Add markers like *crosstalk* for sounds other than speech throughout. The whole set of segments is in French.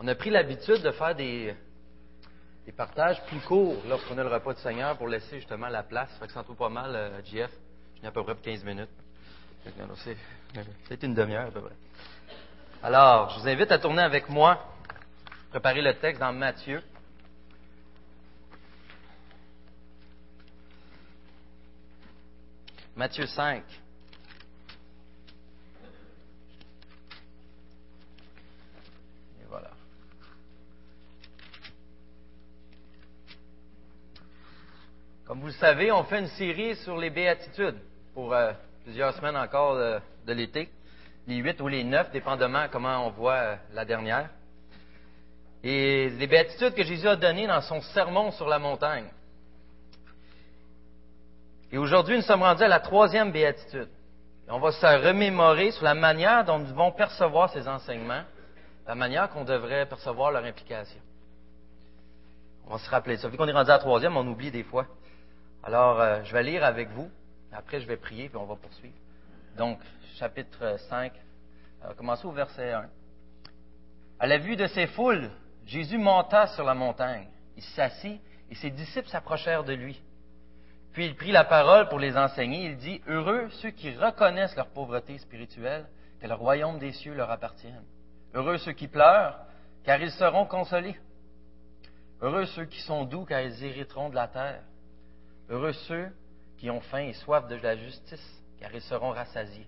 On a pris l'habitude de faire des, partages plus courts lorsqu'on a le repas du Seigneur pour laisser justement la place. Fait que ça trouve pas mal, euh, JF. Je n'ai à peu près pour 15 minutes. C'est une demi-heure à peu près. Alors, je vous invite à tourner avec moi, préparer le texte dans Matthieu. Matthieu 5. Comme vous le savez, on fait une série sur les béatitudes pour euh, plusieurs semaines encore de, l'été, les huit ou les neuf, dépendamment comment on voit euh, la dernière. Et les béatitudes que Jésus a données dans son sermon sur la montagne. Et aujourd'hui, nous sommes rendus à la troisième béatitude. on va se remémorer sur la manière dont nous devons percevoir ces enseignements, la manière qu'on devrait percevoir leur implication. On va se rappeler ça. Vu qu'on est rendu à la troisième, on oublie des fois. Alors, euh, je vais lire avec vous. Après, je vais prier, puis on va poursuivre. Donc, chapitre 5, euh, commençons au verset 1. À la vue de ces foules, Jésus monta sur la montagne. Il s'assit et ses disciples s'approchèrent de lui. Puis il prit la parole pour les enseigner. Il dit, Heureux ceux qui reconnaissent leur pauvreté spirituelle, que le royaume des cieux leur appartienne. Heureux ceux qui pleurent, car ils seront consolés. Heureux ceux qui sont doux, car ils hériteront de la terre. Heureux ceux qui ont faim et soif de la justice, car ils seront rassasiés.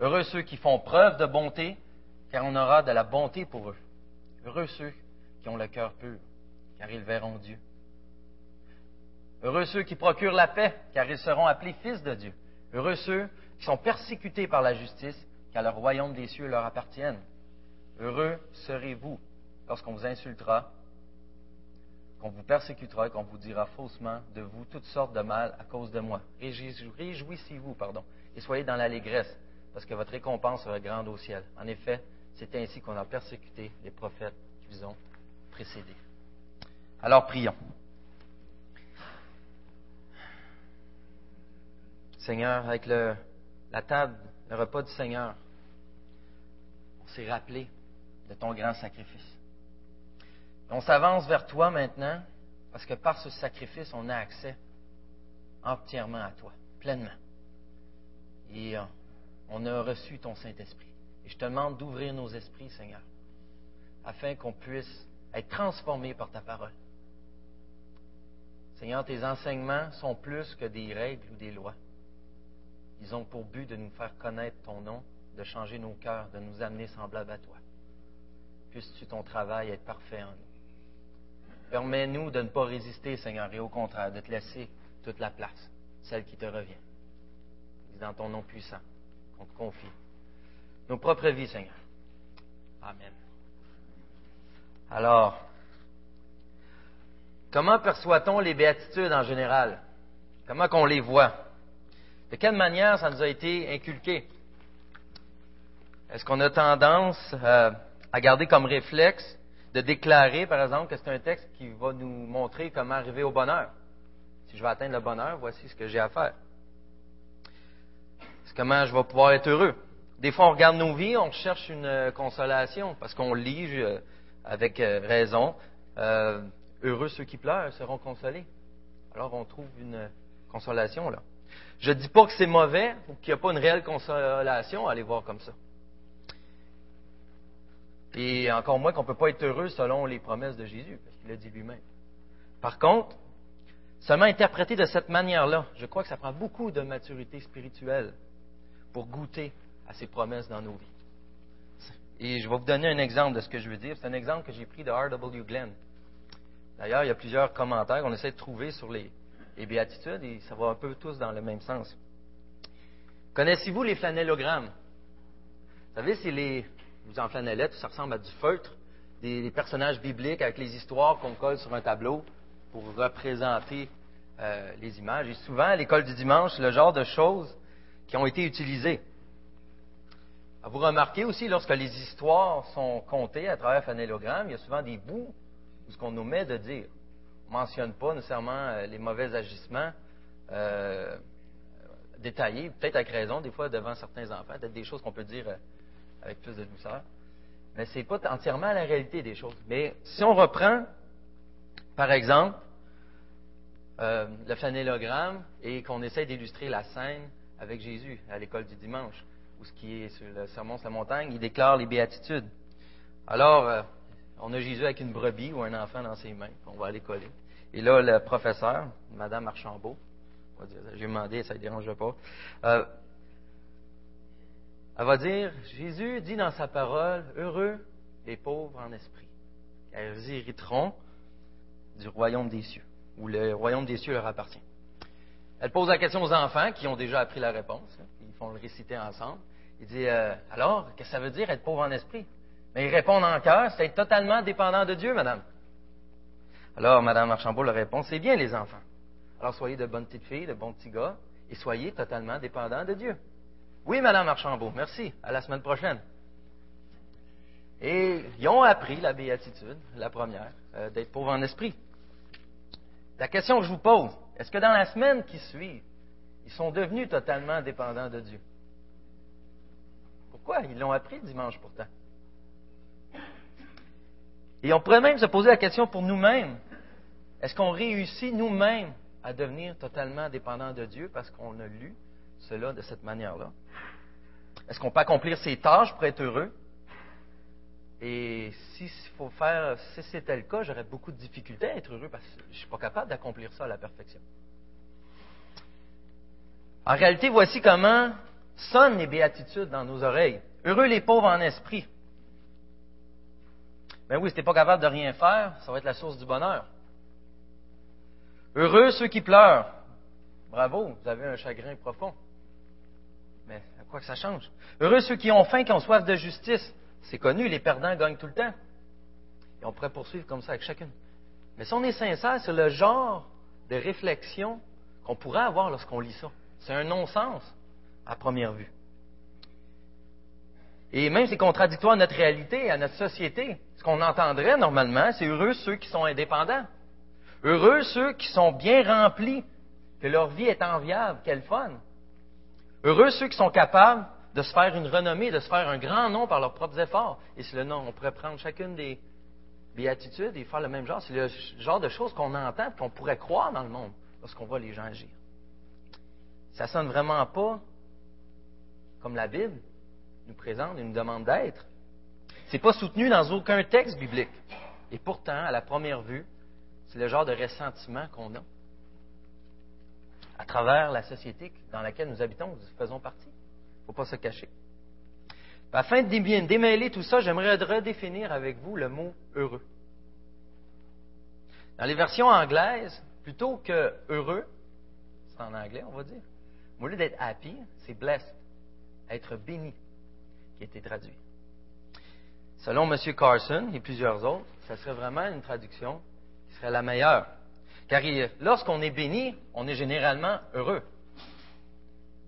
Heureux ceux qui font preuve de bonté, car on aura de la bonté pour eux. Heureux ceux qui ont le cœur pur, car ils verront Dieu. Heureux ceux qui procurent la paix, car ils seront appelés fils de Dieu. Heureux ceux qui sont persécutés par la justice, car le royaume des cieux leur appartienne. Heureux serez-vous lorsqu'on vous insultera qu'on vous persécutera et qu'on vous dira faussement de vous toutes sortes de mal à cause de moi. Réjouissez-vous, pardon, et soyez dans l'allégresse, parce que votre récompense sera grande au ciel. En effet, c'est ainsi qu'on a persécuté les prophètes qui vous ont précédés. Alors prions. Seigneur, avec le, la table, le repas du Seigneur, on s'est rappelé de ton grand sacrifice. On s'avance vers toi maintenant parce que par ce sacrifice, on a accès entièrement à toi, pleinement. Et euh, on a reçu ton Saint-Esprit. Et je te demande d'ouvrir nos esprits, Seigneur, afin qu'on puisse être transformés par ta parole. Seigneur, tes enseignements sont plus que des règles ou des lois. Ils ont pour but de nous faire connaître ton nom, de changer nos cœurs, de nous amener semblables à toi. Puisses-tu ton travail être parfait en nous. Permets-nous de ne pas résister, Seigneur, et au contraire, de te laisser toute la place, celle qui te revient. C'est dans ton nom puissant qu'on te confie nos propres vies, Seigneur. Amen. Alors, comment perçoit-on les béatitudes en général? Comment qu'on les voit? De quelle manière ça nous a été inculqué? Est-ce qu'on a tendance euh, à garder comme réflexe de déclarer, par exemple, que c'est un texte qui va nous montrer comment arriver au bonheur. Si je veux atteindre le bonheur, voici ce que j'ai à faire. C'est comment je vais pouvoir être heureux. Des fois, on regarde nos vies, on cherche une euh, consolation parce qu'on lit euh, avec euh, raison. heureux ceux qui pleurent seront consolés. Alors, on trouve une consolation là. Je ne dis pas que c'est mauvais ou qu'il n'y a pas une réelle consolation à aller voir comme ça. Et encore moins qu'on ne peut pas être heureux selon les promesses de Jésus, parce qu'il l'a dit lui-même. Par contre, seulement interprété de cette manière-là, je crois que ça prend beaucoup de maturité spirituelle pour goûter à ces promesses dans nos vies. Et je vais vous donner un exemple de ce que je veux dire. C'est un exemple que j'ai pris de R.W. Glenn. D'ailleurs, il y a plusieurs commentaires qu'on essaie de trouver sur les, les, béatitudes et ça va un peu tous dans le même sens. Connaissez-vous les flanellogrammes? Vous savez, c'est les, vous en flanellette, ça ressemble à du feutre, des, personnages bibliques avec les histoires qu'on colle sur un tableau pour représenter euh, les images. Et souvent, à l'école du dimanche, c'est le genre de choses qui ont été utilisées. Vous remarquez aussi, lorsque les histoires sont contées à travers flanellogramme, il y a souvent des bouts où ce qu'on nous met de dire. On ne mentionne pas nécessairement euh, les mauvais agissements euh, détaillés, peut-être avec raison, des fois devant certains enfants, peut-être des choses qu'on peut dire avec plus de douceur. Mais ce n'est pas entièrement la réalité des choses. Mais si on reprend, par exemple, euh, le flanélogramme et qu'on essaie d'illustrer la scène avec Jésus à l'école du dimanche, ou ce qui est sur le sermon sur la montagne, il déclare les béatitudes. Alors, euh, on a Jésus avec une brebis ou un enfant dans ses mains, on va aller coller. Et là, le professeur, Madame Archambault, j'ai demandé, ça ne dérange pas, euh, elle va dire, Jésus dit dans sa parole, heureux les pauvres en esprit, car ils hériteront du royaume des cieux, où le royaume des cieux leur appartient. Elle pose la question aux enfants qui ont déjà appris la réponse, hein, ils font le réciter ensemble. Il dit, euh, alors, qu'est-ce que ça veut dire être pauvre en esprit? Mais ils répondent en cœur, c'est être totalement dépendant de Dieu, madame. Alors, madame Archambault leur répond, c'est bien les enfants. Alors, soyez de bonnes petites filles, de bons petits gars, et soyez totalement dépendants de Dieu. Oui, Madame Archambault, merci. À la semaine prochaine. Et ils ont appris la béatitude, la première, euh, d'être pauvres en esprit. La question que je vous pose, est-ce que dans la semaine qui suit, ils sont devenus totalement dépendants de Dieu? Pourquoi? Ils l'ont appris dimanche pourtant. Et on pourrait même se poser la question pour nous-mêmes. Est-ce qu'on réussit nous-mêmes à devenir totalement dépendants de Dieu parce qu'on a lu cela de cette manière-là? Est-ce qu'on peut accomplir ses tâches pour être heureux? Et si, faut faire, si c'était le cas, j'aurais beaucoup de difficultés à être heureux parce que je ne suis pas capable d'accomplir ça à la perfection. En réalité, voici comment sonnent les béatitudes dans nos oreilles. Heureux les pauvres en esprit. Ben oui, si tu n'es pas capable de rien faire, ça va être la source du bonheur. Heureux ceux qui pleurent. Bravo, vous avez un chagrin profond. Que ça change? Heureux ceux qui ont faim, qui ont soif de justice. C'est connu, les perdants gagnent tout le temps. Et on pourrait poursuivre comme ça avec chacune. Mais si on est sincère, c'est le genre de réflexion qu'on pourrait avoir lorsqu'on lit ça. C'est un non-sens à première vue. Et même c'est contradictoire à notre réalité, à notre société. Ce qu'on entendrait normalement, c'est heureux ceux qui sont indépendants. Heureux ceux qui sont bien remplis, que leur vie est enviable, quel fun. Heureux ceux qui sont capables de se faire une renommée, de se faire un grand nom par leurs propres efforts. Et c'est le nom, on pourrait prendre chacune des béatitudes et faire le même genre. C'est le genre de choses qu'on entend et qu'on pourrait croire dans le monde lorsqu'on voit les gens agir. Ça sonne vraiment pas comme la Bible nous présente et nous demande d'être. C'est pas soutenu dans aucun texte biblique. Et pourtant, à la première vue, c'est le genre de ressentiment qu'on a à travers la société dans laquelle nous habitons, nous faisons partie. Il ne faut pas se cacher. Afin de démêler tout ça, j'aimerais redéfinir avec vous le mot heureux. Dans les versions anglaises, plutôt que heureux, c'est en anglais, on va dire, au lieu d'être happy, c'est blessed, être béni, qui a été traduit. Selon M. Carson et plusieurs autres, ça serait vraiment une traduction qui serait la meilleure. Car lorsqu'on est béni, on est généralement heureux.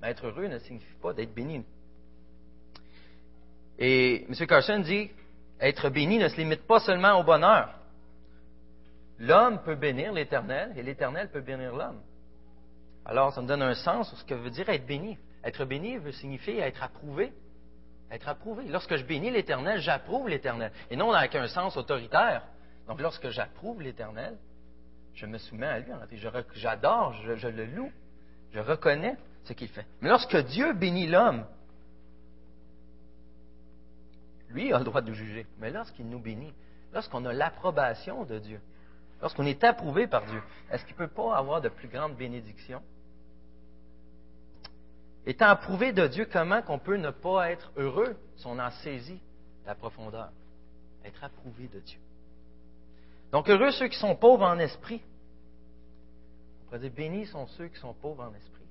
Mais être heureux ne signifie pas d'être béni. Et M. Carson dit, être béni ne se limite pas seulement au bonheur. L'homme peut bénir l'Éternel et l'Éternel peut bénir l'homme. Alors, ça me donne un sens sur ce que veut dire être béni. Être béni veut signifier être approuvé. Être approuvé. Lorsque je bénis l'Éternel, j'approuve l'Éternel. Et non avec un sens autoritaire. Donc, lorsque j'approuve l'Éternel, je me soumets à lui. J'adore, je, le loue, je reconnais ce qu'il fait. Mais lorsque Dieu bénit l'homme, lui a le droit de juger. Mais lorsqu'il nous bénit, lorsqu'on a l'approbation de Dieu, lorsqu'on est approuvé par Dieu, est-ce qu'il ne peut pas avoir de plus grandes bénédictions? Étant approuvé de Dieu, comment qu'on peut ne pas être heureux si on en saisit la profondeur? Être approuvé de Dieu. Donc, heureux ceux qui sont pauvres en esprit. On pourrait dire, bénis sont ceux qui sont pauvres en esprit.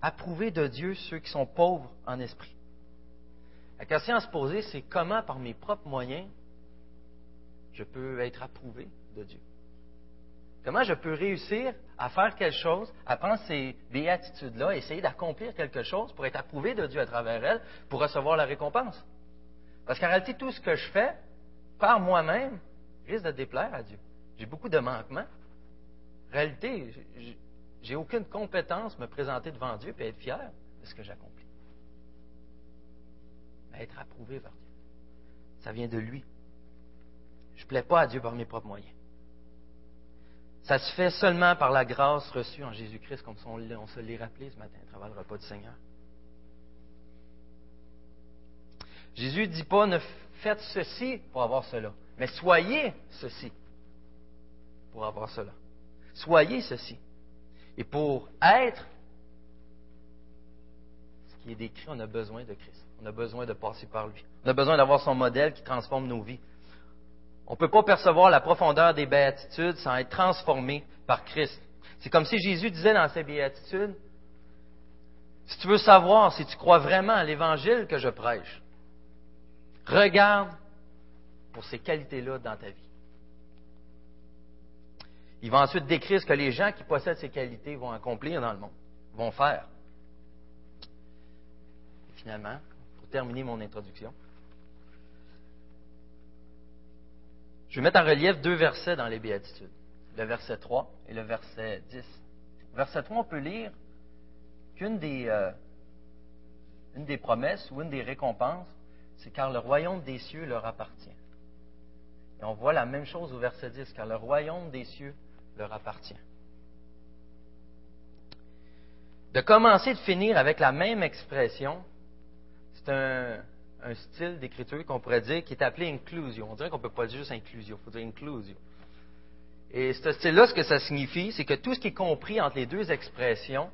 Approuvés de Dieu ceux qui sont pauvres en esprit. La question à se poser, c'est comment, par mes propres moyens, je peux être approuvé de Dieu? Comment je peux réussir à faire quelque chose, à prendre ces béatitudes-là, essayer d'accomplir quelque chose pour être approuvé de Dieu à travers elles, pour recevoir la récompense? Parce qu'en réalité, tout ce que je fais, par moi-même risque de déplaire à Dieu. J'ai beaucoup de manquements. En réalité, j'ai aucune compétence me présenter devant Dieu et être fier de ce que j'accomplis. à être approuvé par Dieu. Ça vient de lui. Je ne plais pas à Dieu par mes propres moyens. Ça se fait seulement par la grâce reçue en Jésus-Christ, comme on se l'est rappelé ce matin à travers le repas du Seigneur. Jésus ne dit pas ne faites ceci pour avoir cela, mais soyez ceci pour avoir cela. Soyez ceci. Et pour être ce qui est décrit, on a besoin de Christ. On a besoin de passer par lui. On a besoin d'avoir son modèle qui transforme nos vies. On ne peut pas percevoir la profondeur des béatitudes sans être transformé par Christ. C'est comme si Jésus disait dans ses béatitudes, si tu veux savoir si tu crois vraiment à l'évangile que je prêche, regarde pour ces qualités-là dans ta vie. Il va ensuite décrire ce que les gens qui possèdent ces qualités vont accomplir dans le monde, vont faire. Et finalement, pour terminer mon introduction, je vais mettre en relief deux versets dans les Béatitudes, le verset 3 et le verset 10. verset 3, on peut lire qu'une des, euh, des promesses ou une des récompenses, c'est car le royaume des cieux leur appartient. Et on voit la même chose au verset 10, car le royaume des cieux leur appartient. De commencer et de finir avec la même expression, c'est un, style d'écriture qu'on pourrait dire qui est appelé inclusion. On dirait qu'on ne peut pas dire juste inclusion, il faut dire inclusion. Et ce style-là, ce que ça signifie, c'est que tout ce qui est compris entre les deux expressions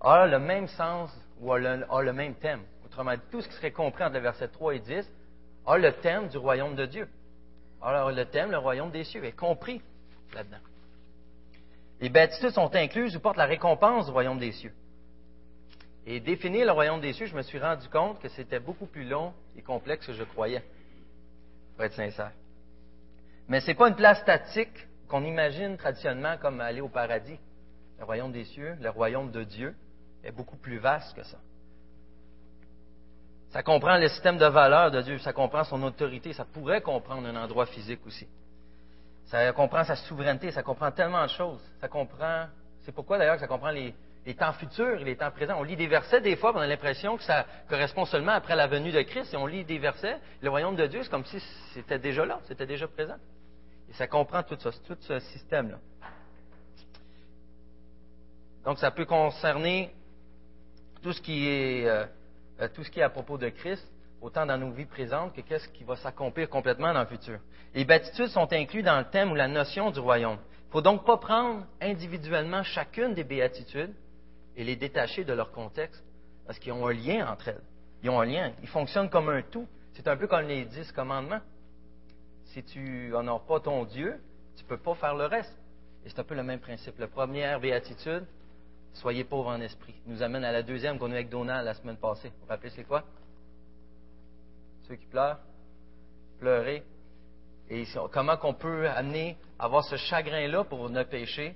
a le même sens ou a le, même thème. Dit, tout ce qui serait compris entre les versets 3 et 10 a le thème du royaume de Dieu. Alors, le thème, le royaume des cieux, est compris là-dedans. Les béatitudes sont incluses ou portent la récompense du royaume des cieux. Et définir le royaume des cieux, je me suis rendu compte que c'était beaucoup plus long et complexe que je croyais, pour être sincère. Mais ce n'est pas une place statique qu'on imagine traditionnellement comme aller au paradis. Le royaume des cieux, le royaume de Dieu, est beaucoup plus vaste que ça. Ça comprend le système de valeurs de Dieu, ça comprend son autorité, ça pourrait comprendre un endroit physique aussi. Ça comprend sa souveraineté, ça comprend tellement de choses. Ça comprend, c'est pourquoi d'ailleurs que ça comprend les, temps futurs et les temps présents. On lit des versets, des fois, on a l'impression que ça correspond seulement après la venue de Christ, et on lit des versets, le royaume de Dieu, c'est comme si c'était déjà là, c'était déjà présent. Et ça comprend tout ça, tout ce système-là. Donc, ça peut concerner tout ce qui est euh, euh, tout ce qui est à propos de Christ, autant dans nos vies présentes que qu'est-ce qui va s'accomplir complètement dans le futur. Les béatitudes sont incluses dans le thème ou la notion du royaume. Il ne faut donc pas prendre individuellement chacune des béatitudes et les détacher de leur contexte, parce qu'ils ont un lien entre elles. Ils ont un lien. Ils fonctionnent comme un tout. C'est un peu comme les dix commandements. Si tu n'honores pas ton Dieu, tu ne peux pas faire le reste. Et c'est un peu le même principe. La première béatitude, Soyez pauvres en esprit. Nous amène à la deuxième qu'on a eu avec Donald la semaine passée. Vous vous rappelez c'est quoi? Ceux qui pleurent, pleurer. Et comment qu'on peut amener à avoir ce chagrin-là pour ne pécher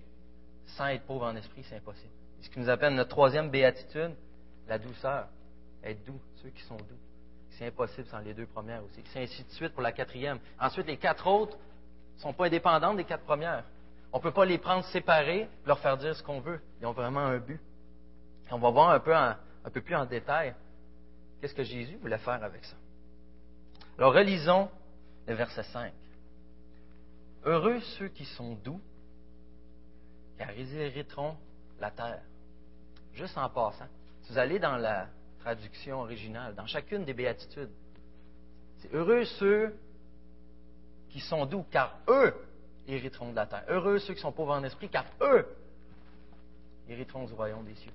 sans être pauvre en esprit, c'est impossible. Ce qui nous appelle notre troisième béatitude, la douceur. Être doux, ceux qui sont doux. C'est impossible sans les deux premières aussi. C'est ainsi de suite pour la quatrième. Ensuite, les quatre autres ne sont pas indépendantes des quatre premières. On ne peut pas les prendre séparés, leur faire dire ce qu'on veut. Ils ont vraiment un but. on va voir un peu, un peu plus en détail qu'est-ce que Jésus voulait faire avec ça. Alors relisons le verset 5. Heureux ceux qui sont doux, car ils hériteront la terre. Juste en passant, si vous allez dans la traduction originale, dans chacune des béatitudes, c'est heureux ceux qui sont doux, car eux hériteront de la terre. Heureux ceux qui sont pauvres en esprit, car eux hériteront du royaume des cieux.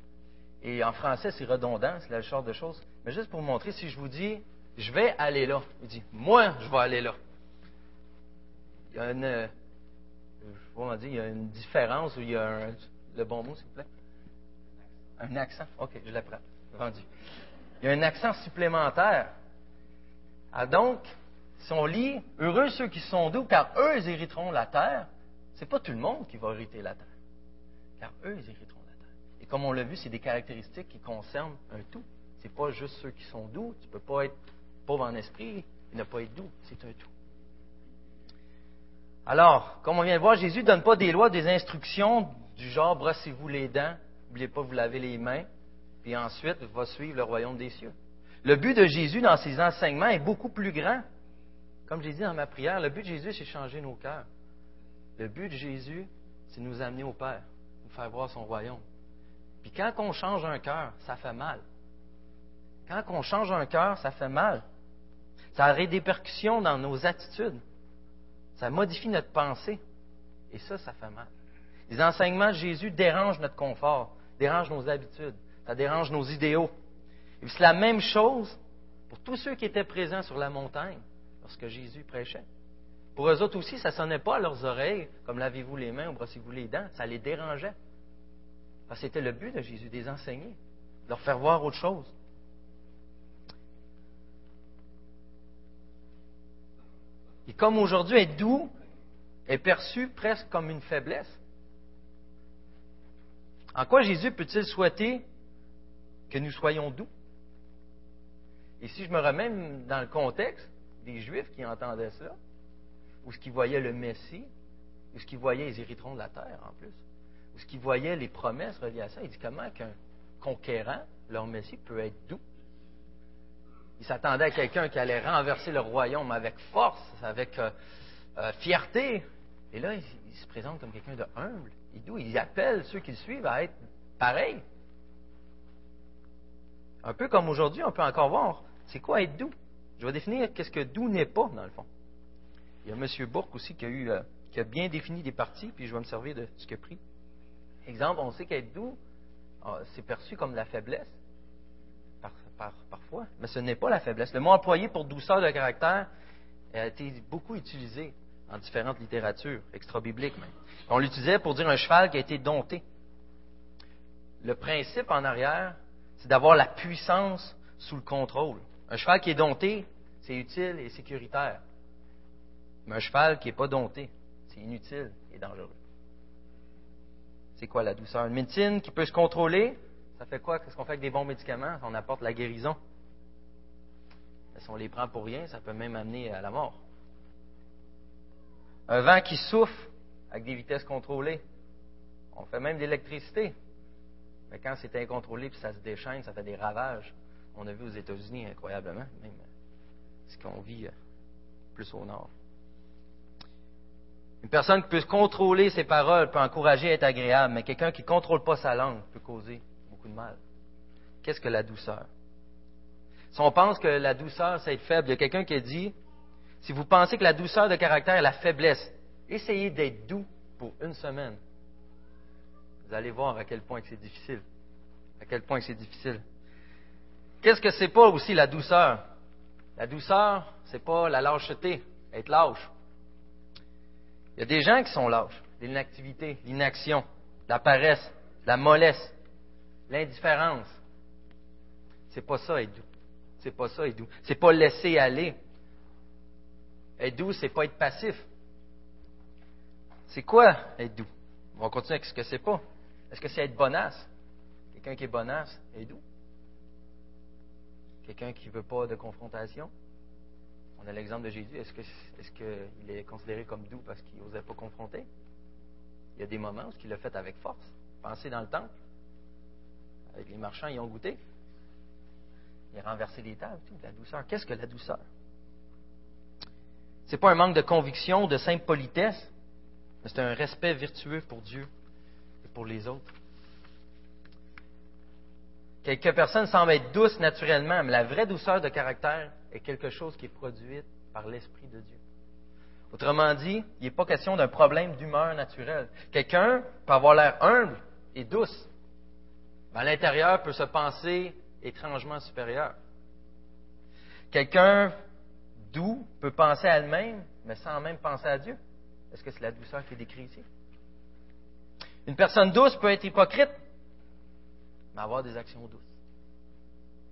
Et en français, c'est redondant, c'est la sorte de choses. Mais juste pour vous montrer, si je vous dis, je vais aller là, il dit, moi, je vais aller là. Il y a une, euh, je dire, il y a une différence où il y a un, le bon mot, s'il vous plaît? Un accent. OK, je l'apprends. Vendu. Il y a un accent supplémentaire. Ah, donc, si on lit Heureux ceux qui sont doux, car eux hériteront la terre, c'est pas tout le monde qui va hériter la terre. Car eux hériteront la terre. Et comme on l'a vu, c'est des caractéristiques qui concernent un tout. C'est pas juste ceux qui sont doux. Tu peux pas être pauvre en esprit et ne pas être doux. C'est un tout. Alors, comme on vient de voir, Jésus ne donne pas des lois, des instructions du genre brossez-vous les dents, n'oubliez pas vous laver les mains, puis ensuite va suivre le royaume des cieux. Le but de Jésus dans ses enseignements est beaucoup plus grand. Comme j'ai dit dans ma prière, le but de Jésus, c'est changer nos cœurs. Le but de Jésus, c'est nous amener au Père, nous faire voir son royaume. Puis quand on change un cœur, ça fait mal. Quand on change un cœur, ça fait mal. Ça a des répercussions dans nos attitudes. Ça modifie notre pensée. Et ça, ça fait mal. Les enseignements de Jésus dérangent notre confort, dérangent nos habitudes, ça dérange nos idéaux. Et c'est la même chose pour tous ceux qui étaient présents sur la montagne lorsque Jésus prêchait. Pour eux autres aussi, ça ne sonnait pas à leurs oreilles, comme lavez-vous les mains ou brossez-vous les dents, ça les dérangeait. Parce que c'était le but de Jésus, des enseigner, de leur faire voir autre chose. Et comme aujourd'hui, être doux est perçu presque comme une faiblesse. En quoi Jésus peut-il souhaiter que nous soyons doux? Et si je me remets dans le contexte des Juifs qui entendaient ça, ou ce qui voyaient le Messie, ou ce qui voyaient les hériterons de la terre en plus, ou ce qui voyaient les promesses reliées à ça, il dit comment qu'un conquérant, leur Messie, peut être doux. Il s'attendait à quelqu'un qui allait renverser le royaume avec force, avec euh, euh, fierté. Et là, il, se présente comme quelqu'un de humble et doux. Il appelle ceux qui le suivent à être pareils. Un peu comme aujourd'hui, on peut encore voir, c'est quoi être doux? Je vais définir qu'est-ce que doux n'est pas, dans le fond. Il y a M. Bourque aussi qui a, eu, euh, qui a bien défini des parties, puis je vais me servir de ce a pris. Exemple, on sait qu'être doux, ah, c'est perçu comme la faiblesse, parfois, mais ce n'est pas la faiblesse. Le mot employé pour douceur de caractère a été beaucoup utilisé en différentes littératures, extra-bibliques même. On l'utilisait pour dire un cheval qui a été dompté. Le principe en arrière, c'est d'avoir la puissance sous le contrôle. Un cheval qui est dompté, c'est utile et sécuritaire. Mais un cheval qui n'est pas dompté, c'est inutile et dangereux. C'est quoi la douceur? Une médecine qui peut se contrôler, ça fait quoi? Qu'est-ce qu'on fait avec des bons médicaments? On apporte la guérison. Mais si on les prend pour rien, ça peut même amener à la mort. Un vent qui souffle avec des vitesses contrôlées. On fait même de l'électricité. Mais quand c'est incontrôlé puis ça se déchaîne, ça fait des ravages. On a vu aux États-Unis incroyablement, même ce qu'on vit euh, plus au nord. Une personne qui peut contrôler ses paroles peut encourager à être agréable, mais quelqu'un qui ne contrôle pas sa langue peut causer beaucoup de mal. Qu'est-ce que la douceur? Si on pense que la douceur, c'est être faible, il y a quelqu'un qui a dit, si vous pensez que la douceur de caractère est la faiblesse, essayez d'être doux pour une semaine. Vous allez voir à quel point c'est difficile. À quel point c'est difficile. Qu'est-ce que c'est pas aussi la douceur? La douceur, c'est pas la lâcheté, être lâche. Il y a des gens qui sont lâches, l'inactivité, l'inaction, la paresse, la mollesse, l'indifférence. C'est pas ça être doux. C'est pas ça être doux. C'est pas laisser aller. Être doux, c'est pas être passif. C'est quoi être doux? On va continuer avec ce que c'est pas. Est-ce que c'est être bonasse? Quelqu'un qui est bonasse est doux? Quelqu'un qui ne veut pas de confrontation. On a l'exemple de Jésus. Est-ce qu'il est, est, considéré comme doux parce qu'il n'osait pas confronter? Il y a des moments où il l'a fait avec force. Pensez dans le temple. Avec les marchands, ils ont goûté. Il a renversé les tables, tout, la douceur. Qu'est-ce que la douceur? Ce n'est pas un manque de conviction, de simple politesse, mais c'est un respect vertueux pour Dieu et pour les autres. Quelques personnes semblent être douces naturellement, mais la vraie douceur de caractère est quelque chose qui est produite par l'Esprit de Dieu. Autrement dit, il n'est pas question d'un problème d'humeur naturelle. Quelqu'un peut avoir l'air humble et douce, à l'intérieur peut se penser étrangement supérieur. Quelqu'un doux peut penser à elle-même, mais sans même penser à Dieu. Est-ce que c'est la douceur qui est décrite ici? Une personne douce peut être hypocrite, mais avoir des actions douces.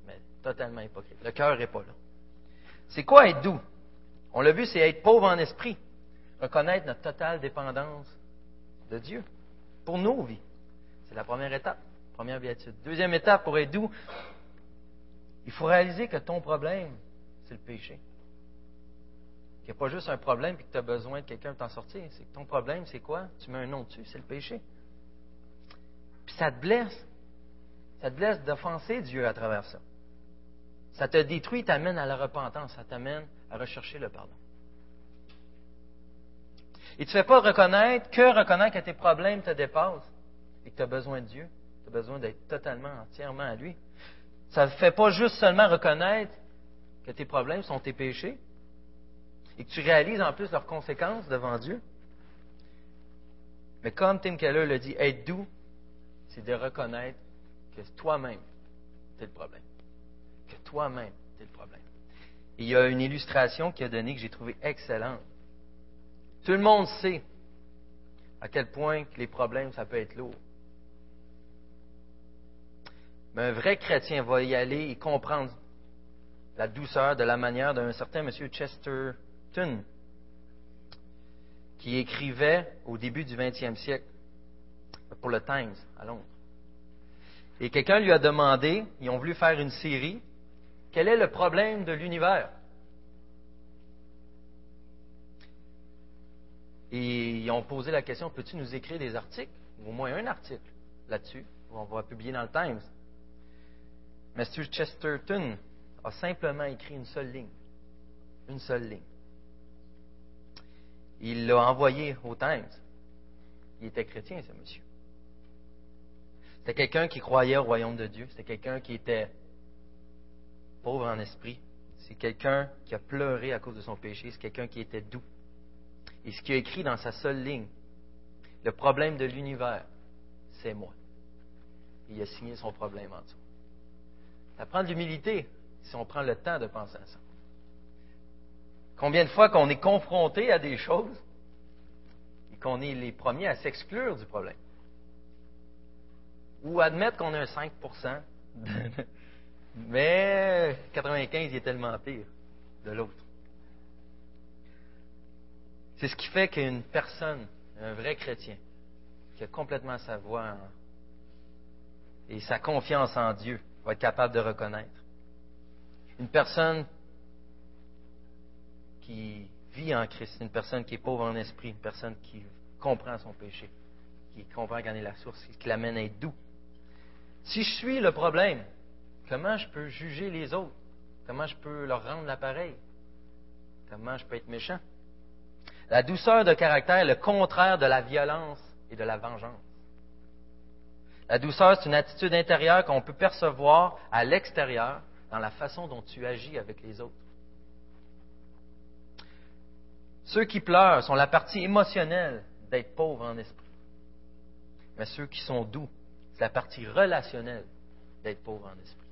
Mais totalement hypocrite. Le cœur n'est pas là. C'est quoi être doux? On l'a vu, c'est être pauvre en esprit. Reconnaître notre totale dépendance de Dieu pour nos vies. C'est la première étape. Première béatitude. Deuxième étape pour être doux, il faut réaliser que ton problème, c'est le péché. Qu'il n'y a pas juste un problème et que tu as besoin de quelqu'un pour t'en sortir. C'est que ton problème, c'est quoi? Tu mets un nom dessus, c'est le péché. Puis ça te blesse. Ça te blesse d'offenser Dieu à travers ça. Ça te détruit, t'amène à la repentance, ça t'amène à rechercher le pardon. Et tu ne fais pas reconnaître que reconnaître que tes problèmes te dépassent et que tu as besoin de Dieu. Tu as besoin d'être totalement, entièrement à lui. Ça ne fait pas juste seulement reconnaître que tes problèmes sont tes péchés et que tu réalises en plus leurs conséquences devant Dieu. Mais comme Tim Keller le dit, être doux, c'est de reconnaître que toi-même, c'est le problème. Que toi-même, c'est le problème. Et il y a une illustration qui a donné que j'ai trouvé excellente. Tout le monde sait à quel point que les problèmes, ça peut être lourd. Mais un vrai chrétien va y aller et comprendre la douceur de la manière d'un certain monsieur Chesterton qui écrivait au début du 20e siècle pour le Times à Londres. Et quelqu'un lui a demandé, ils ont voulu faire une série, quel est le problème de l'univers? Et ils ont posé la question, peux-tu nous écrire des articles, au moins un article là-dessus, on va publier dans le Times. Mr. Chesterton a simplement écrit une seule ligne. Une seule ligne. Il l'a envoyé au Times. Il était chrétien, ce monsieur. C'était quelqu'un qui croyait au royaume de Dieu. C'était quelqu'un qui était pauvre en esprit. C'est quelqu'un qui a pleuré à cause de son péché. C'est quelqu'un qui était doux. Et ce qu'il a écrit dans sa seule ligne, le problème de l'univers, c'est moi. il a signé son problème en dessous. Ça prend de l'humilité si on prend le temps de penser à ça. Combien de fois qu'on est confronté à des choses et qu'on est les premiers à s'exclure du problème? Ou admettre qu'on a un 5% *laughs* mais 95 il est tellement pire de l'autre. C'est ce qui fait qu'une personne, un vrai chrétien, qui a complètement sa voix et sa confiance en Dieu, va être capable de reconnaître. Une personne qui vit en Christ, une personne qui est pauvre en esprit, une personne qui comprend son péché, qui comprend qu'en est la source, qui l'amène à être doux. Si je suis le problème, comment je peux juger les autres? Comment je peux leur rendre l'appareil? Comment je peux être méchant? La douceur de caractère est le contraire de la violence et de la vengeance. La douceur, c'est une attitude intérieure qu'on peut percevoir à l'extérieur dans la façon dont tu agis avec les autres. Ceux qui pleurent sont la partie émotionnelle d'être pauvre en esprit. Mais ceux qui sont doux, c'est la partie relationnelle d'être pauvre en esprit.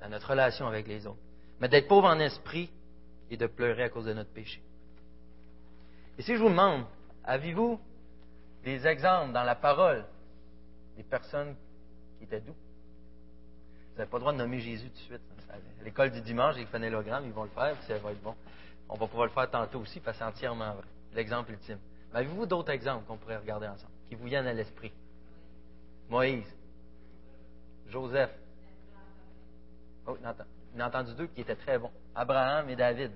Dans notre relation avec les autres. Mais d'être pauvre en esprit et de pleurer à cause de notre péché. Et si je vous demande, avez-vous des exemples dans la parole des personnes qui étaient doux? Vous n'avez pas le droit de nommer Jésus tout de suite. À l'école du dimanche, avec phonélogramme, ils vont le faire, puis ça va être bon. On va pouvoir le faire tantôt aussi, parce que c'est entièrement vrai. L'exemple ultime. Mais avez-vous d'autres exemples qu'on pourrait regarder ensemble, qui vous viennent à l'esprit? Moïse, Joseph. Oh, il a entendu deux qui étaient très bons. Abraham et David.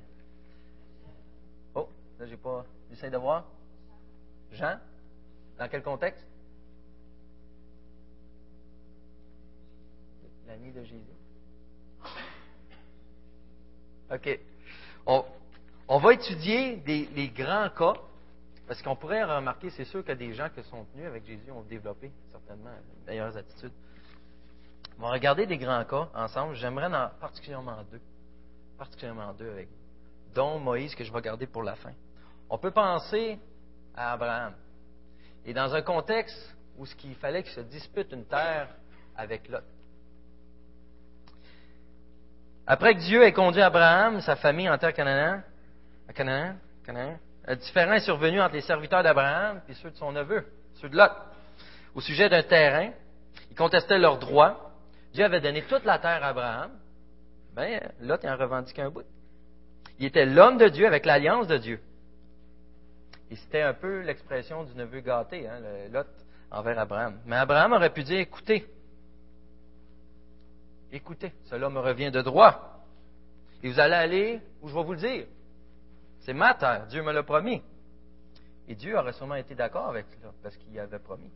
Oh, là, j'ai pas. J'essaie de voir. Jean? Dans quel contexte? L'ami de Jésus. OK. On, va étudier les grands cas, parce qu'on pourrait remarquer, c'est sûr que des gens qui sont venus avec Jésus ont développé certainement de meilleures attitudes. On va regarder des grands cas ensemble. J'aimerais en particulièrement deux. Particulièrement deux avec dont Moïse que je vais garder pour la fin. On peut penser à Abraham. Et dans un contexte où ce qu'il fallait qu'il se dispute une terre avec Lot. Après que Dieu ait conduit Abraham, sa famille en terre Canaan, à Canaan, Canaan, un différend est survenu entre les serviteurs d'Abraham et ceux de son neveu, ceux de Lot. Au sujet d'un terrain, ils contestaient leurs droits. Dieu avait donné toute la terre à Abraham. Ben, Lot en revendiquait un bout. Il était l'homme de Dieu avec l'alliance de Dieu. Et c'était un peu l'expression du neveu gâté, hein, Lot envers Abraham. Mais Abraham aurait pu dire, écoutez, écoutez, cela me revient de droit. Et vous allez aller où je vais vous le dire. C'est ma terre, Dieu me l'a promis. Et Dieu aurait sûrement été d'accord avec cela, parce qu'il avait promis.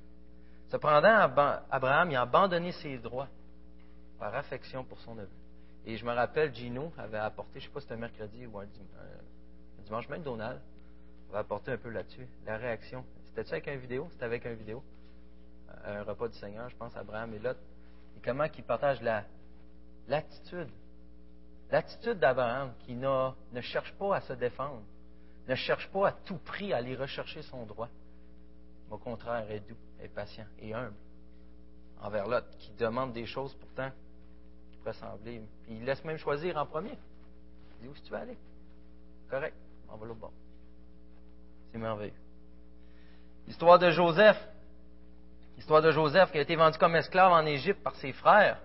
Cependant, Abraham il a abandonné ses droits par affection pour son neveu. Et je me rappelle, Gino avait apporté, je ne sais pas si c'était un mercredi ou un, dimanche, même Donald avait apporté un peu là-dessus, la réaction. C'était-tu avec un vidéo? C'était avec un vidéo. Un repas du Seigneur, je pense, Abraham et Lot. Et comment il partage l'attitude. L'attitude d'Abraham qui ne cherche pas à se défendre, ne cherche pas à tout prix à aller rechercher son droit. Au contraire, est doux, est patient et humble envers l'autre, qui demande des choses pourtant qui pourraient sembler. Puis il laisse même choisir en premier. Il dit où est-ce que tu veux aller? Correct, on va l'autre bord. C'est merveilleux. L'histoire de Joseph. L'histoire de Joseph qui a été vendu comme esclave en Égypte par ses frères.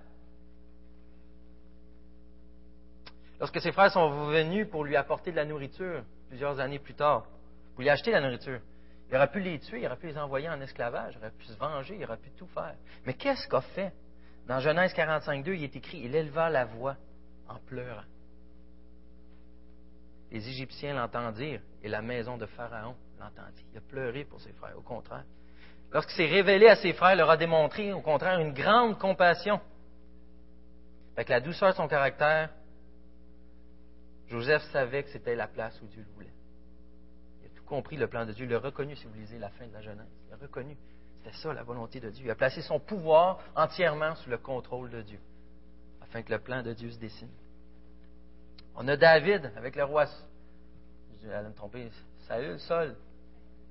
Lorsque ses frères sont venus pour lui apporter de la nourriture, plusieurs années plus tard, pour lui acheter la nourriture, il aurait pu les tuer, il aurait pu les envoyer en esclavage, il aurait pu se venger, il aurait pu tout faire. Mais qu'est-ce qu'a fait? Dans Genèse 45.2, il est écrit, il éleva la voix en pleurant. Les Égyptiens l'entendirent et la maison de Pharaon l'entendit. Il a pleuré pour ses frères, au contraire. Lorsqu'il s'est révélé à ses frères, il leur a démontré, au contraire, une grande compassion. Avec la douceur de son caractère, Joseph savait que c'était la place où Dieu le voulait. Il a tout compris, le plan de Dieu. Il a reconnu, si vous lisez la fin de la Genèse. Il a reconnu. C'était ça la volonté de Dieu. Il a placé son pouvoir entièrement sous le contrôle de Dieu, afin que le plan de Dieu se dessine. On a David avec le roi. Je vais me tromper. Saül, Sol.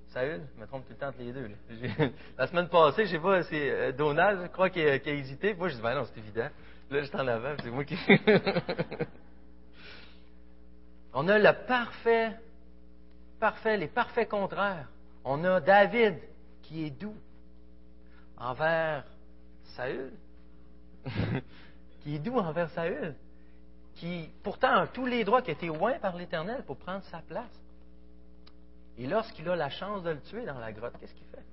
Saül, je me trompe tout le temps entre les deux. *laughs* La semaine passée, je sais pas, c'est euh, Donald, je crois, qui a, hésité. Moi, je dis, ben non, c'est évident. Là, juste en avant, c'est moi qui. *laughs* On a le parfait, parfait, les parfaits contraires. On a David qui est doux envers Saül, *laughs* qui est doux envers Saül, qui pourtant a tous les droits qui étaient oints par l'Éternel pour prendre sa place. Et lorsqu'il a la chance de le tuer dans la grotte, qu'est-ce qu'il fait?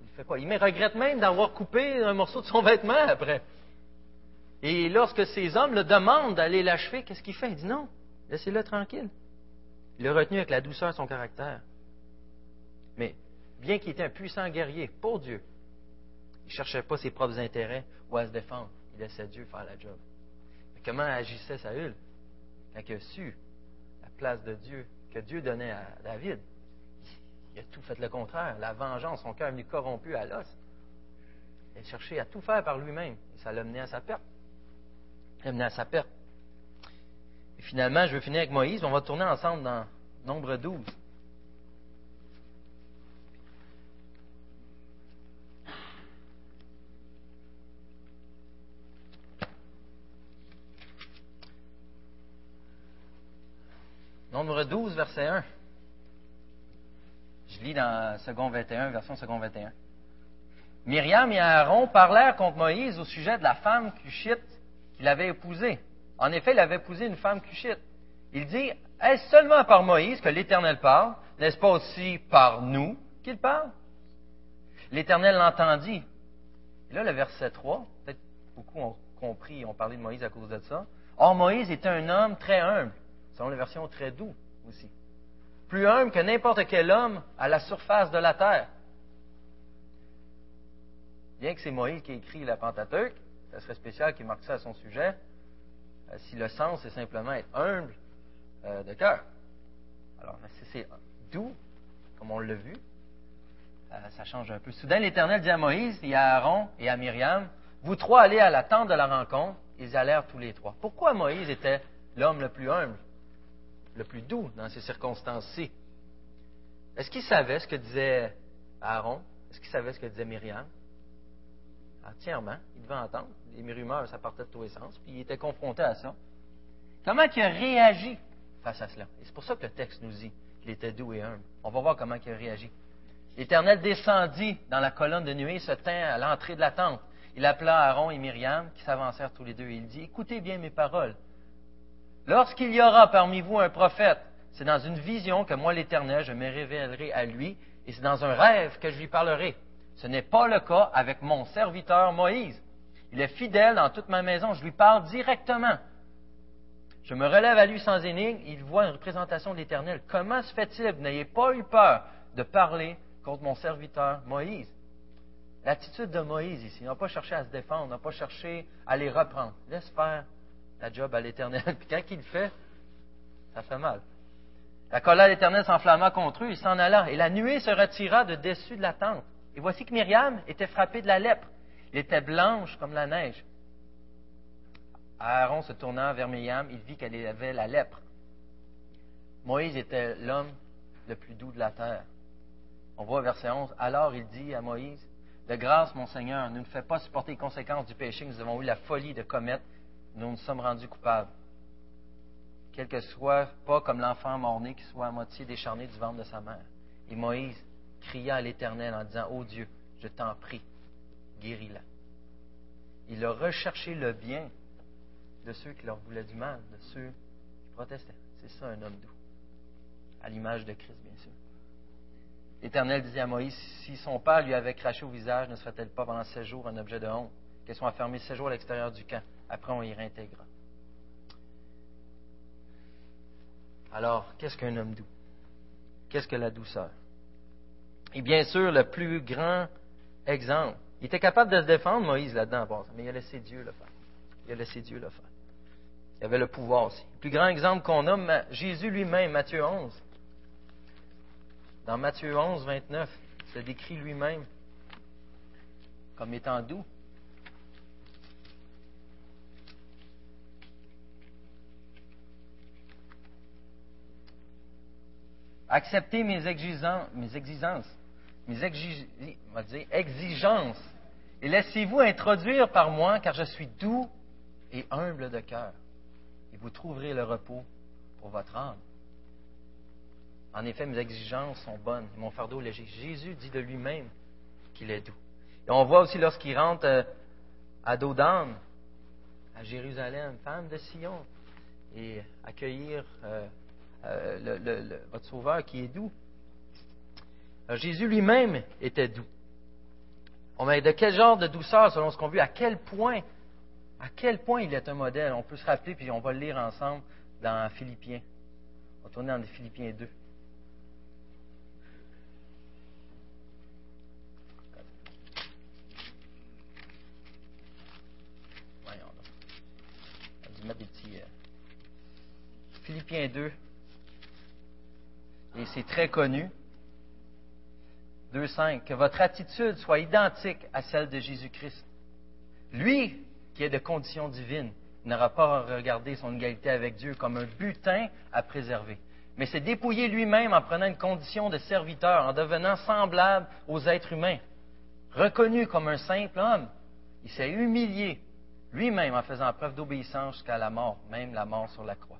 Il fait quoi? Il regrette même d'avoir coupé un morceau de son vêtement après. Et lorsque ces hommes le demandent d'aller l'achever, qu'est-ce qu'il fait? Il dit non, laissez-le tranquille. Il l'a retenu avec la douceur de son caractère. Mais bien qu'il était un puissant guerrier pour Dieu, il ne cherchait pas ses propres intérêts ou à se défendre. Il laissait Dieu faire la job. Mais comment agissait Saül quand il a su la place de Dieu que Dieu donnait à David? Il a tout fait le contraire. La vengeance, son cœur est venu corrompu à l'os. Il a cherché à tout faire par lui-même. Et ça l'a mené à sa perte à sa perte. Et finalement, je veux finir avec Moïse. On va tourner ensemble dans Nombre 12. Nombre 12, verset 1. Je lis dans second 21, version second 21. Myriam et Aaron parlèrent contre Moïse au sujet de la femme cushite qu'il avait épousé. En effet, il avait épousé une femme cuchite. Il dit, est-ce seulement par Moïse que l'Éternel parle? N'est-ce pas aussi par nous qu'il parle? L'Éternel l'entendit. Et là, le verset 3, peut-être beaucoup ont compris, ont parlé de Moïse à cause de ça. Or, Moïse était un homme très humble, selon la version très doux aussi. Plus humble que n'importe quel homme à la surface de la terre. Bien que c'est Moïse qui a écrit la Pentateuque, ça serait spécial qu'il marque ça à son sujet, euh, si le sens est simplement être humble euh, de cœur. Alors, c'est doux, comme on l'a vu, euh, ça change un peu. Soudain, l'Éternel dit à Moïse et à Aaron et à Myriam, vous trois allez à la tente de la rencontre. Ils allèrent tous les trois. Pourquoi Moïse était l'homme le plus humble, le plus doux dans ces circonstances-ci? Est-ce qu'il savait ce que disait Aaron? Est-ce qu'il savait ce que disait Myriam? Entièrement. Il devait entendre. Les rumeurs, ça partait de tous les sens. Puis il était confronté à ça. Comment il a réagi face à cela? Et c'est pour ça que le texte nous dit qu'il était doux et humble. On va voir comment il a réagi. L'Éternel descendit dans la colonne de nuée et se tint à l'entrée de la tente. Il appela Aaron et Myriam, qui s'avancèrent tous les deux, et il dit, Écoutez bien mes paroles. Lorsqu'il y aura parmi vous un prophète, c'est dans une vision que moi, l'Éternel, je me révélerai à lui, et c'est dans un rêve que je lui parlerai. Ce n'est pas le cas avec mon serviteur Moïse. Il est fidèle dans toute ma maison. Je lui parle directement. Je me relève à lui sans énigme. Il voit une représentation de l'Éternel. Comment se fait-il vous n'ayez pas eu peur de parler contre mon serviteur Moïse? L'attitude de Moïse ici, il n'a pas cherché à se défendre, il n'a pas cherché à les reprendre. Laisse faire la job à l'Éternel. *laughs* Puis quand il le fait, ça fait mal. La colère de l'Éternel s'enflamma contre eux, il s'en alla, et la nuée se retira de dessus de la tente. Et voici que Myriam était frappée de la lèpre. Elle était blanche comme la neige. Aaron se tournant vers Myriam, il vit qu'elle avait la lèpre. Moïse était l'homme le plus doux de la terre. On voit verset 11. Alors il dit à Moïse, De grâce, mon Seigneur, ne nous fais pas supporter les conséquences du péché que nous avons eu la folie de commettre. Nous nous sommes rendus coupables. Quel que soit, pas comme l'enfant mort-né qui soit à moitié décharné du ventre de sa mère. Et Moïse cria à l'Éternel en disant, Ô oh Dieu, je t'en prie, guéris-la. Il a recherché le bien de ceux qui leur voulaient du mal, de ceux qui protestaient. C'est ça un homme doux à l'image de Christ, bien sûr. L'Éternel disait à Moïse, si son père lui avait craché au visage, ne serait-elle pas pendant sept jours un objet de honte Qu'elle soit enfermée sept jours à l'extérieur du camp. Après, on y réintégrera. Alors, qu'est-ce qu'un homme doux? Qu'est-ce que la douceur? Et bien sûr, le plus grand exemple. Il était capable de se défendre, Moïse, là-dedans, mais il a laissé Dieu le faire. Il a laissé Dieu le faire. Il avait le pouvoir aussi. Le plus grand exemple qu'on a, Jésus lui-même, Matthieu 11. Dans Matthieu 11, 29, il se décrit lui-même comme étant doux. Acceptez mes exigences, mes exigences, mes exigences, et laissez-vous introduire par moi, car je suis doux et humble de cœur, et vous trouverez le repos pour votre âme. En effet, mes exigences sont bonnes, mon fardeau léger. Jésus dit de lui-même qu'il est doux. Et on voit aussi lorsqu'il rentre euh, à Dodane, à Jérusalem, femme de Sion, et accueillir euh, euh, votre Sauveur qui est doux. Jésus lui-même était doux. On met de quel genre de douceur, selon ce qu'on veut, à quel point, à quel point il est un modèle. On peut se rappeler, puis on va le lire ensemble dans Philippiens. On va tourner dans Philippiens 2. Philippiens 2. Et c'est très connu. 2.5. Que votre attitude soit identique à celle de Jésus-Christ. Lui, qui est de condition divine, n'aura pas à regarder son égalité avec Dieu comme un butin à préserver, mais s'est dépouillé lui-même en prenant une condition de serviteur, en devenant semblable aux êtres humains. Reconnu comme un simple homme, il s'est humilié lui-même en faisant preuve d'obéissance jusqu'à la mort, même la mort sur la croix.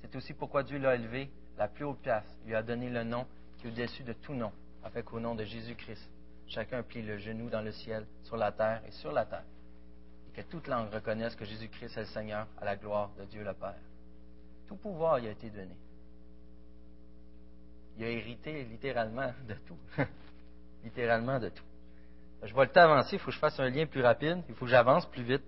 C'est aussi pourquoi Dieu l'a élevé la plus haute place, lui a donné le nom qui est au-dessus de tout nom, afin qu'au nom de Jésus-Christ, chacun plie le genou dans le ciel, sur la terre et sur la terre, et que toute langue reconnaisse que Jésus-Christ est le Seigneur à la gloire de Dieu le Père. Tout pouvoir lui a été donné. Il a hérité littéralement de tout. *laughs* littéralement de tout. Je vois le temps avancer, il faut que je fasse un lien plus rapide, il faut que j'avance plus vite.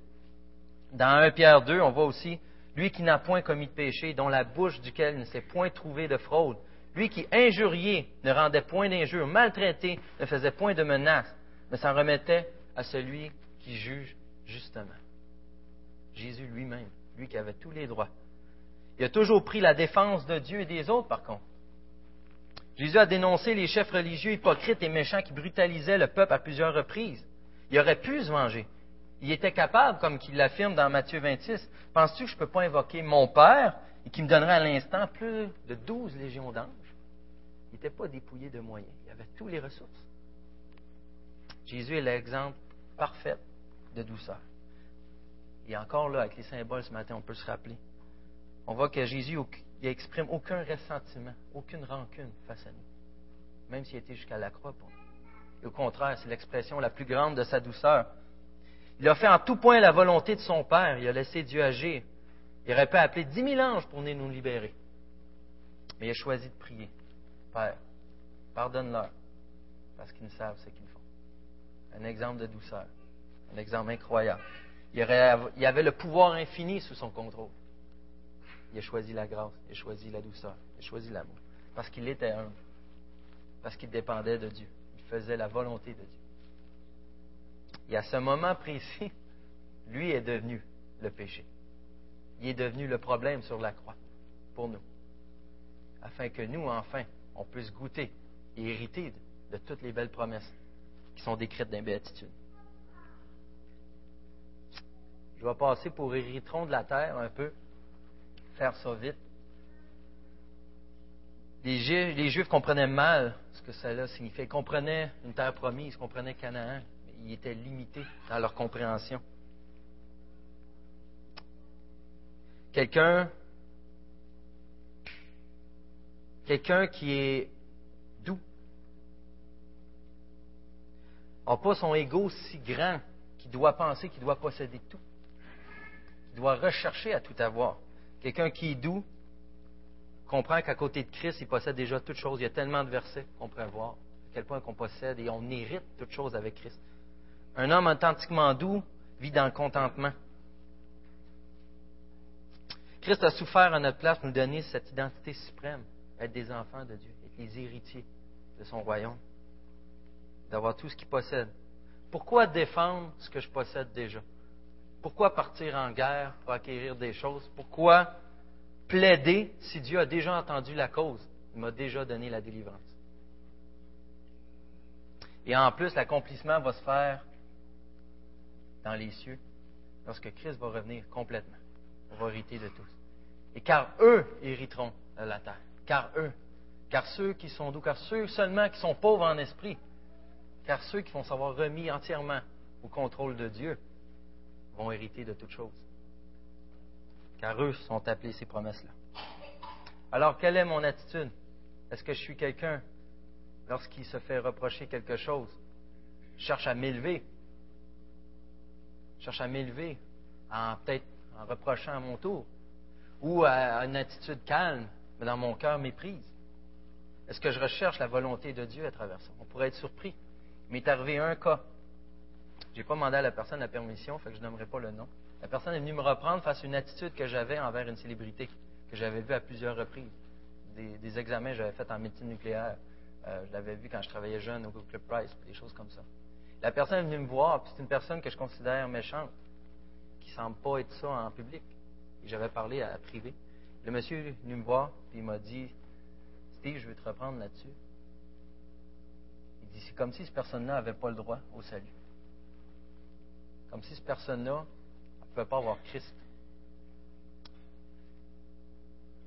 Dans 1 Pierre 2, on voit aussi lui qui n'a point commis de péché, dont la bouche duquel ne s'est point trouvé de fraude, lui qui injurié ne rendait point d'injure, maltraité ne faisait point de menace, mais s'en remettait à celui qui juge justement. Jésus lui-même, lui qui avait tous les droits. Il a toujours pris la défense de Dieu et des autres, par contre. Jésus a dénoncé les chefs religieux hypocrites et méchants qui brutalisaient le peuple à plusieurs reprises. Il aurait pu se venger. Il était capable, comme qu'il l'affirme dans Matthieu 26. Penses-tu que je ne peux pas invoquer mon Père et qu'il me donnerait à l'instant plus de douze légions d'anges? Il n'était pas dépouillé de moyens. Il avait toutes les ressources. Jésus est l'exemple parfait de douceur. Et encore là, avec les symboles ce matin, on peut se rappeler. On voit que Jésus n'exprime aucun ressentiment, aucune rancune face à nous, même s'il était jusqu'à la croix pour nous. au contraire, c'est l'expression la plus grande de sa douceur. Il a fait en tout point la volonté de son Père. Il a laissé Dieu agir. Il aurait pu appeler dix mille anges pour venir nous libérer. Mais il a choisi de prier. Père, pardonne-leur, parce qu'ils ne savent ce qu'ils font. Un exemple de douceur. Un exemple incroyable. Il, avait le pouvoir infini sous son contrôle. Il a choisi la grâce, il a choisi la douceur, il a choisi l'amour. Parce qu'il était humble. Parce qu'il dépendait de Dieu. Il faisait la volonté de Dieu. Et à ce moment précis, lui est devenu le péché. Il est devenu le problème sur la croix pour nous. Afin que nous, enfin, on puisse goûter et hériter de toutes les belles promesses qui sont décrites dans. Je vais passer pour héritron de la terre un peu, faire ça vite. Les Juifs, les Juifs comprenaient mal ce que cela signifiait. Ils comprenaient une terre promise, ils comprenaient Canaan, mais ils étaient limités dans leur compréhension. Quelqu'un quelqu'un qui est doux n'a pas son ego si grand qu'il doit penser qu'il doit posséder tout. Il doit rechercher à tout avoir. Quelqu'un qui est doux comprend qu'à côté de Christ, il possède déjà toutes choses. Il y a tellement de versets qu'on pourrait voir, à quel point qu'on possède et on hérite toutes choses avec Christ. Un homme authentiquement doux vit dans le contentement. Christ a souffert à notre place pour nous donner cette identité suprême, être des enfants de Dieu, être les héritiers de son royaume, d'avoir tout ce qu'il possède. Pourquoi défendre ce que je possède déjà? Pourquoi partir en guerre pour acquérir des choses? Pourquoi plaider si Dieu a déjà entendu la cause? Il m'a déjà donné la délivrance? Et en plus, l'accomplissement va se faire dans les cieux lorsque Christ va revenir complètement. On va hériter de tous. Et car eux hériteront de la terre. Car eux. Car ceux qui sont doux. Car ceux seulement qui sont pauvres en esprit. Car ceux qui vont savoir remis entièrement au contrôle de Dieu vont hériter de toutes choses. Car eux sont appelés ces promesses-là. Alors, quelle est mon attitude? Est-ce que je suis quelqu'un, lorsqu'il se fait reprocher quelque chose, je cherche à m'élever? Je cherche à m'élever en peut-être en reprochant à mon tour, ou à une attitude calme, mais dans mon cœur méprise. Est-ce que je recherche la volonté de Dieu à travers ça? On pourrait être surpris. Il m'est arrivé un cas je n'ai pas demandé à la personne la permission, fait que je n'aimerais pas le nom. La personne est venue me reprendre face à une attitude que j'avais envers une célébrité, que j'avais vue à plusieurs reprises. Des, examens que j'avais faits en médecine nucléaire. Euh, je l'avais vu quand je travaillais jeune au Club Price, des choses comme ça. La personne est venue me voir, puis c'est une personne que je considère méchante, qui ne semble pas être ça en public. J'avais parlé à, privé. Le monsieur est venu me voir, puis il m'a dit Steve, je veux te reprendre là-dessus. Il dit C'est comme si cette personne-là n'avait pas le droit au salut. Comme si cette personne-là ne pouvait pas avoir Christ.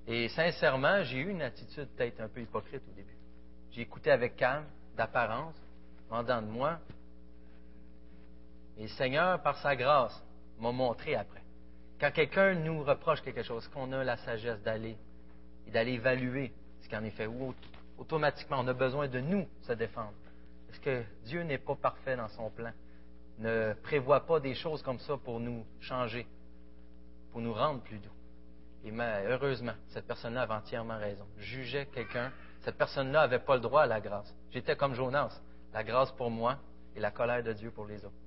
Et sincèrement, j'ai eu une attitude peut-être un peu hypocrite au début. J'ai écouté avec calme, d'apparence, demandant de moi. Et le Seigneur, par sa grâce, m'a montré après. Quand quelqu'un nous reproche quelque chose, qu'on a la sagesse d'aller et d'aller évaluer ce qu'il en est fait, ou automatiquement on a besoin de nous se défendre. Parce que Dieu n'est pas parfait dans son plan ne prévoit pas des choses comme ça pour nous changer, pour nous rendre plus doux. Et heureusement, cette personne-là avait entièrement raison. Jugeait quelqu'un, cette personne-là n'avait pas le droit à la grâce. J'étais comme Jonas, la grâce pour moi et la colère de Dieu pour les autres.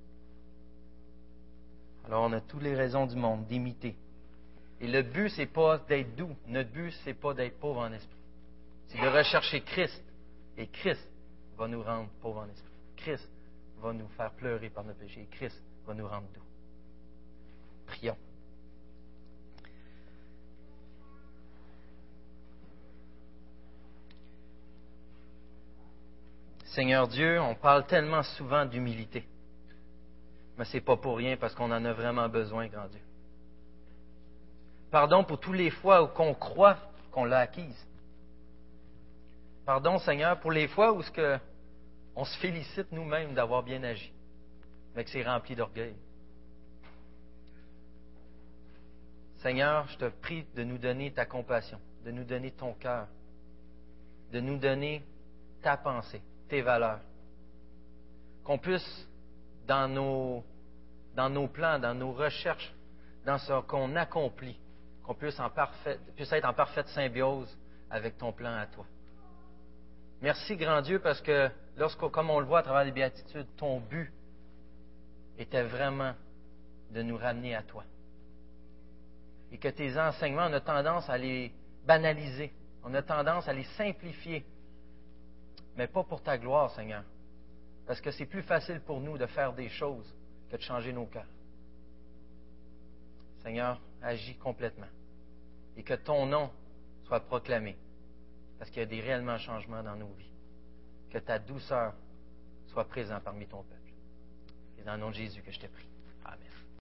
Alors on a toutes les raisons du monde d'imiter. Et le but, c'est pas d'être doux. Notre but, c'est pas d'être pauvre en esprit. C'est de rechercher Christ. Et Christ va nous rendre pauvres en esprit. Christ va nous faire pleurer par nos péchés. Christ va nous rendre doux. Prions. Seigneur Dieu, on parle tellement souvent d'humilité. Mais ce n'est pas pour rien parce qu'on en a vraiment besoin, grand Dieu. Pardon pour tous les fois où qu'on croit qu'on l'a acquise. Pardon, Seigneur, pour les fois où ce que on se félicite nous-mêmes d'avoir bien agi, mais que c'est rempli d'orgueil. Seigneur, je te prie de nous donner ta compassion, de nous donner ton cœur, de nous donner ta pensée, tes valeurs. Qu'on puisse, dans nos, dans nos plans, dans nos recherches, dans ce qu'on accomplit, qu'on puisse, puisse être en parfaite symbiose avec ton plan à toi. Merci, grand Dieu, parce que lorsque, comme on le voit à travers les béatitudes, ton but était vraiment de nous ramener à toi. Et que tes enseignements, on a tendance à les banaliser, on a tendance à les simplifier, mais pas pour ta gloire, Seigneur. Parce que c'est plus facile pour nous de faire des choses que de changer nos cœurs. Seigneur, agis complètement. Et que ton nom soit proclamé. Parce qu'il y a des réellement changements dans nos vies. Que ta douceur soit présente parmi ton peuple. C'est dans le nom de Jésus que je te prie. Amen.